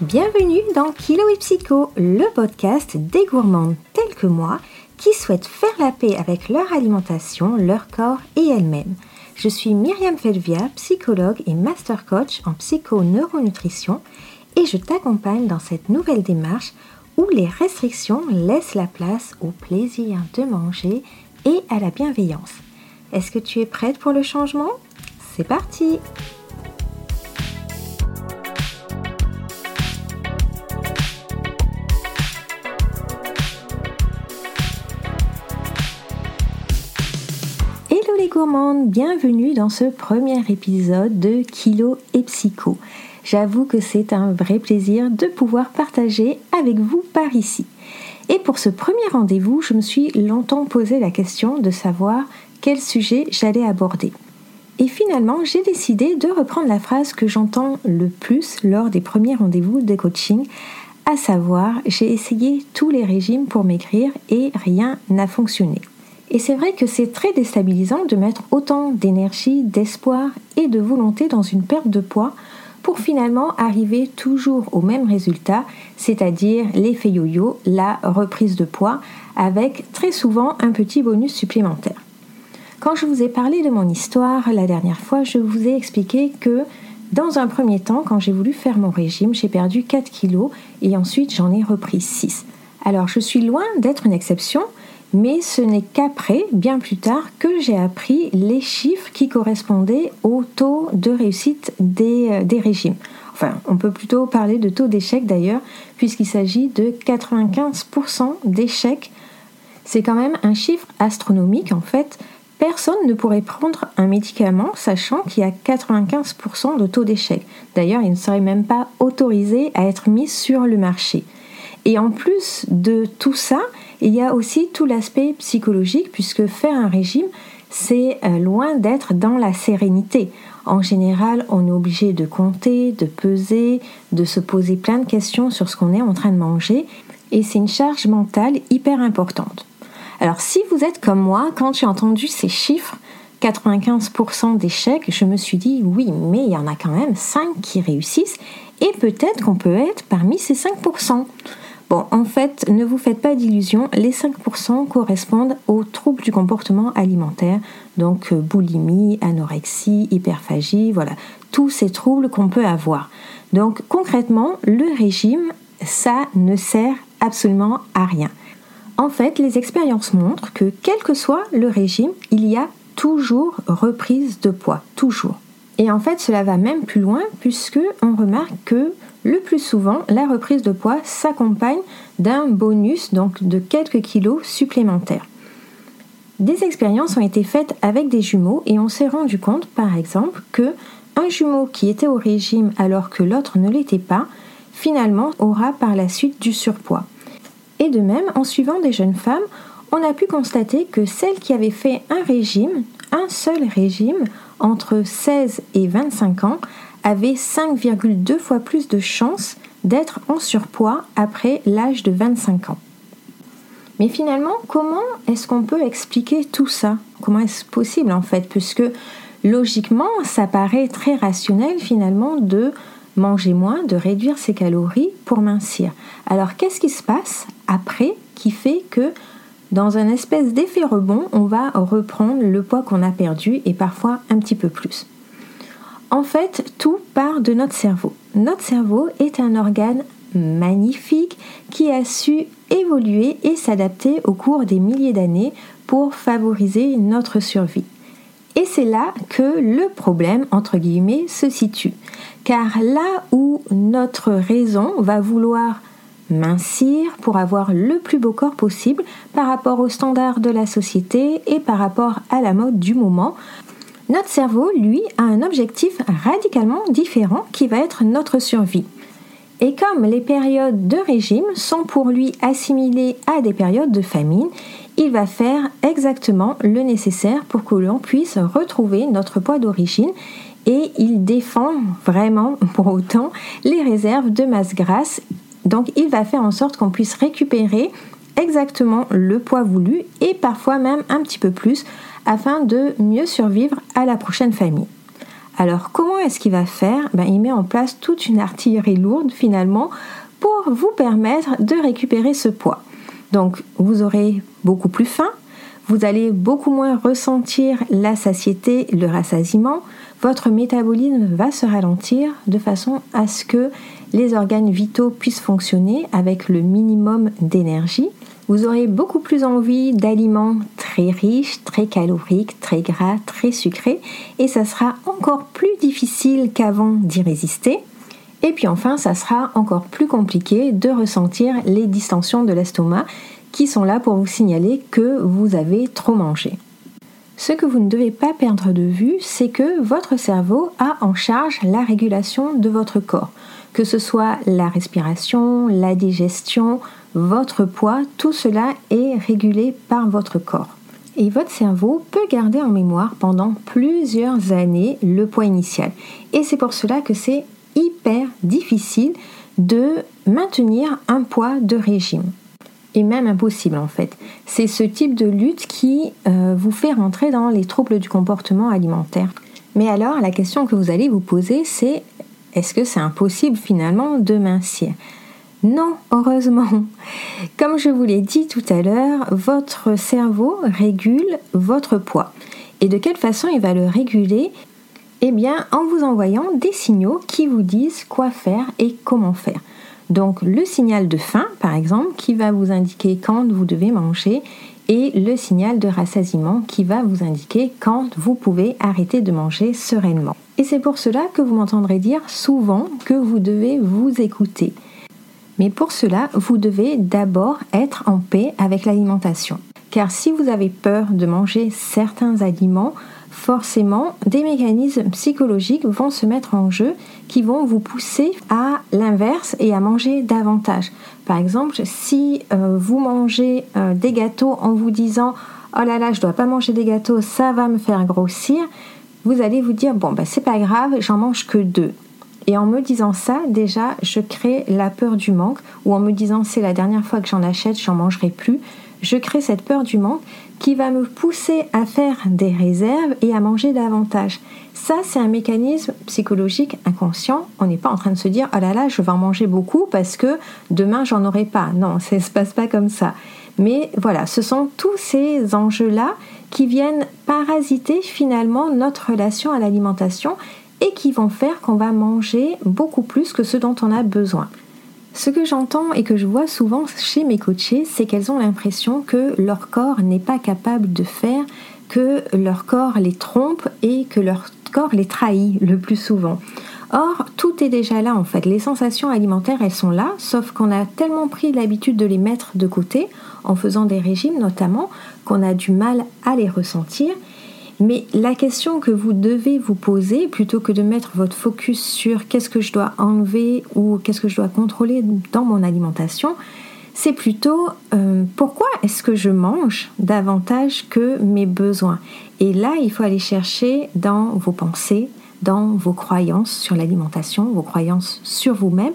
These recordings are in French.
Bienvenue dans Kilo et Psycho, le podcast des gourmandes telles que moi qui souhaitent faire la paix avec leur alimentation, leur corps et elles-mêmes. Je suis Myriam Felvia, psychologue et master coach en psycho-neuronutrition et je t'accompagne dans cette nouvelle démarche où les restrictions laissent la place au plaisir de manger et à la bienveillance. Est-ce que tu es prête pour le changement? C'est parti Gourmandes, bienvenue dans ce premier épisode de Kilo et Psycho. J'avoue que c'est un vrai plaisir de pouvoir partager avec vous par ici. Et pour ce premier rendez-vous, je me suis longtemps posé la question de savoir quel sujet j'allais aborder. Et finalement, j'ai décidé de reprendre la phrase que j'entends le plus lors des premiers rendez-vous de coaching, à savoir j'ai essayé tous les régimes pour maigrir et rien n'a fonctionné. Et c'est vrai que c'est très déstabilisant de mettre autant d'énergie, d'espoir et de volonté dans une perte de poids pour finalement arriver toujours au même résultat, c'est-à-dire l'effet yo-yo, la reprise de poids, avec très souvent un petit bonus supplémentaire. Quand je vous ai parlé de mon histoire la dernière fois, je vous ai expliqué que dans un premier temps, quand j'ai voulu faire mon régime, j'ai perdu 4 kilos et ensuite j'en ai repris 6. Alors je suis loin d'être une exception, mais ce n'est qu'après, bien plus tard, que j'ai appris les chiffres qui correspondaient au taux de réussite des, euh, régimes. Enfin, on peut plutôt parler de taux d'échec d'ailleurs, puisqu'il s'agit de 95% d'échecs. C'est quand même un chiffre astronomique en fait. Personne ne pourrait prendre un médicament sachant qu'il y a 95% de taux d'échec. D'ailleurs, il ne serait même pas autorisé à être mis sur le marché. Et en plus de tout ça, il y a aussi tout l'aspect psychologique puisque faire un régime, c'est euh, loin d'être dans la sérénité. En général, on est obligé de compter, de peser, de se poser plein de questions sur ce qu'on est en train de manger et c'est une charge mentale hyper importante. Alors si vous êtes comme moi, quand j'ai entendu ces chiffres, 95% d'échecs, je me suis dit oui, mais il y en a quand même 5 qui réussissent et peut-être qu'on peut être parmi ces 5%. Bon, en fait, ne vous faites pas d'illusions, les 5% correspondent aux troubles du comportement alimentaire, donc euh, boulimie, anorexie, hyperphagie, voilà, tous ces troubles qu'on peut avoir. Donc concrètement, le régime, ça ne sert absolument à rien. En fait, les expériences montrent que quel que soit le régime, il y a toujours reprise de poids, toujours. Et en fait, cela va même plus loin puisque on remarque que le plus souvent, la reprise de poids s'accompagne d'un bonus, donc de quelques kilos supplémentaires. Des expériences ont été faites avec des jumeaux et on s'est rendu compte, par exemple, que un jumeau qui était au régime alors que l'autre ne l'était pas, finalement aura par la suite du surpoids. Et de même, en suivant des jeunes femmes, on a pu constater que celles qui avaient fait un régime, un seul régime, entre 16 et 25 ans, avait 5,2 fois plus de chances d'être en surpoids après l'âge de 25 ans. Mais finalement, comment est-ce qu'on peut expliquer tout ça? Comment est-ce possible en fait? Puisque logiquement, ça paraît très rationnel finalement de manger moins, de réduire ses calories pour mincir. Alors qu'est-ce qui se passe après qui fait que dans un espèce d'effet rebond, on va reprendre le poids qu'on a perdu et parfois un petit peu plus en fait, tout part de notre cerveau. Notre cerveau est un organe magnifique qui a su évoluer et s'adapter au cours des milliers d'années pour favoriser notre survie. Et c'est là que le problème, entre guillemets, se situe. Car là où notre raison va vouloir mincir pour avoir le plus beau corps possible par rapport aux standards de la société et par rapport à la mode du moment, notre cerveau, lui, a un objectif radicalement différent qui va être notre survie. Et comme les périodes de régime sont pour lui assimilées à des périodes de famine, il va faire exactement le nécessaire pour que l'on puisse retrouver notre poids d'origine et il défend vraiment pour autant les réserves de masse grasse. Donc il va faire en sorte qu'on puisse récupérer exactement le poids voulu et parfois même un petit peu plus afin de mieux survivre à la prochaine famille. Alors comment est-ce qu'il va faire? Ben, Il met en place toute une artillerie lourde finalement pour vous permettre de récupérer ce poids. Donc vous aurez beaucoup plus faim, vous allez beaucoup moins ressentir la satiété, le rassasiement, votre métabolisme va se ralentir de façon à ce que les organes vitaux puissent fonctionner avec le minimum d'énergie. Vous aurez beaucoup plus envie d'aliments très riches, très caloriques, très gras, très sucrés et ça sera encore plus difficile qu'avant d'y résister. Et puis enfin, ça sera encore plus compliqué de ressentir les distensions de l'estomac qui sont là pour vous signaler que vous avez trop mangé. Ce que vous ne devez pas perdre de vue, c'est que votre cerveau a en charge la régulation de votre corps, que ce soit la respiration, la digestion, votre poids, tout cela est régulé par votre corps. Et votre cerveau peut garder en mémoire pendant plusieurs années le poids initial. Et c'est pour cela que c'est hyper difficile de maintenir un poids de régime et même impossible en fait. C'est ce type de lutte qui euh, vous fait rentrer dans les troubles du comportement alimentaire. Mais alors la question que vous allez vous poser c'est est-ce que c'est impossible finalement de mincir? Non, heureusement. Comme je vous l'ai dit tout à l'heure, votre cerveau régule votre poids. Et de quelle façon il va le réguler? Eh bien, en vous envoyant des signaux qui vous disent quoi faire et comment faire. Donc le signal de faim, par exemple, qui va vous indiquer quand vous devez manger, et le signal de rassasiement qui va vous indiquer quand vous pouvez arrêter de manger sereinement. Et c'est pour cela que vous m'entendrez dire souvent que vous devez vous écouter. Mais pour cela, vous devez d'abord être en paix avec l'alimentation. Car si vous avez peur de manger certains aliments, forcément, des mécanismes psychologiques vont se mettre en jeu qui vont vous pousser à l'inverse et à manger davantage. Par exemple, si euh, vous mangez euh, des gâteaux en vous disant oh là là, je dois pas manger des gâteaux, ça va me faire grossir, vous allez vous dire bon bah c'est pas grave, j'en mange que deux. Et en me disant ça, déjà, je crée la peur du manque, ou en me disant c'est la dernière fois que j'en achète, j'en mangerai plus, je crée cette peur du manque qui va me pousser à faire des réserves et à manger davantage. Ça, c'est un mécanisme psychologique inconscient. On n'est pas en train de se dire, oh là là, je vais en manger beaucoup parce que demain, j'en aurai pas. Non, ça ne se passe pas comme ça. Mais voilà, ce sont tous ces enjeux-là qui viennent parasiter finalement notre relation à l'alimentation et qui vont faire qu'on va manger beaucoup plus que ce dont on a besoin. Ce que j'entends et que je vois souvent chez mes coachés, c'est qu'elles ont l'impression que leur corps n'est pas capable de faire, que leur corps les trompe et que leur corps les trahit le plus souvent. Or, tout est déjà là en fait. Les sensations alimentaires, elles sont là, sauf qu'on a tellement pris l'habitude de les mettre de côté, en faisant des régimes notamment, qu'on a du mal à les ressentir mais la question que vous devez vous poser, plutôt que de mettre votre focus sur qu'est-ce que je dois enlever ou qu'est-ce que je dois contrôler dans mon alimentation, c'est plutôt euh, pourquoi est-ce que je mange davantage que mes besoins? Et là, il faut aller chercher dans vos pensées, dans vos croyances sur l'alimentation, vos croyances sur vous-même,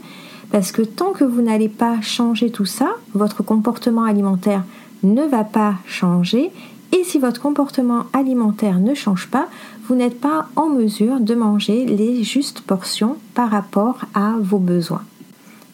parce que tant que vous n'allez pas changer tout ça, votre comportement alimentaire ne va pas changer et si votre comportement alimentaire ne change pas, vous n'êtes pas en mesure de manger les justes portions par rapport à vos besoins.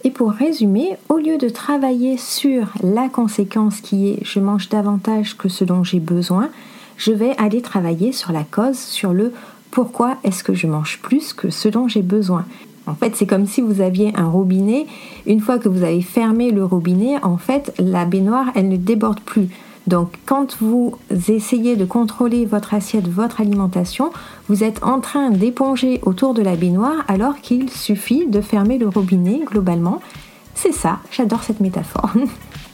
Et pour résumer, au lieu de travailler sur la conséquence qui est je mange davantage que ce dont j'ai besoin, je vais aller travailler sur la cause, sur le pourquoi est-ce que je mange plus que ce dont j'ai besoin? En fait, c'est comme si vous aviez un robinet. Une fois que vous avez fermé le robinet, en fait, la baignoire, elle ne déborde plus. Donc quand vous essayez de contrôler votre assiette, votre alimentation, vous êtes en train d'éponger autour de la baignoire alors qu'il suffit de fermer le robinet globalement. C'est ça, j'adore cette métaphore.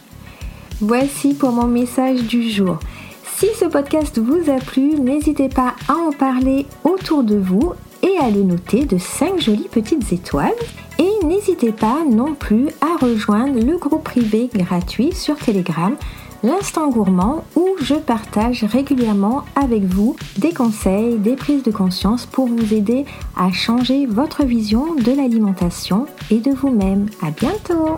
Voici pour mon message du jour. Si ce podcast vous a plu, n'hésitez pas à en parler autour de vous et à le noter de 5 jolies petites étoiles. Et n'hésitez pas non plus à rejoindre le groupe privé gratuit sur Telegram l'instant gourmand où je partage régulièrement avec vous des conseils, des prises de conscience pour vous aider à changer votre vision de l'alimentation et de vous-même. À bientôt!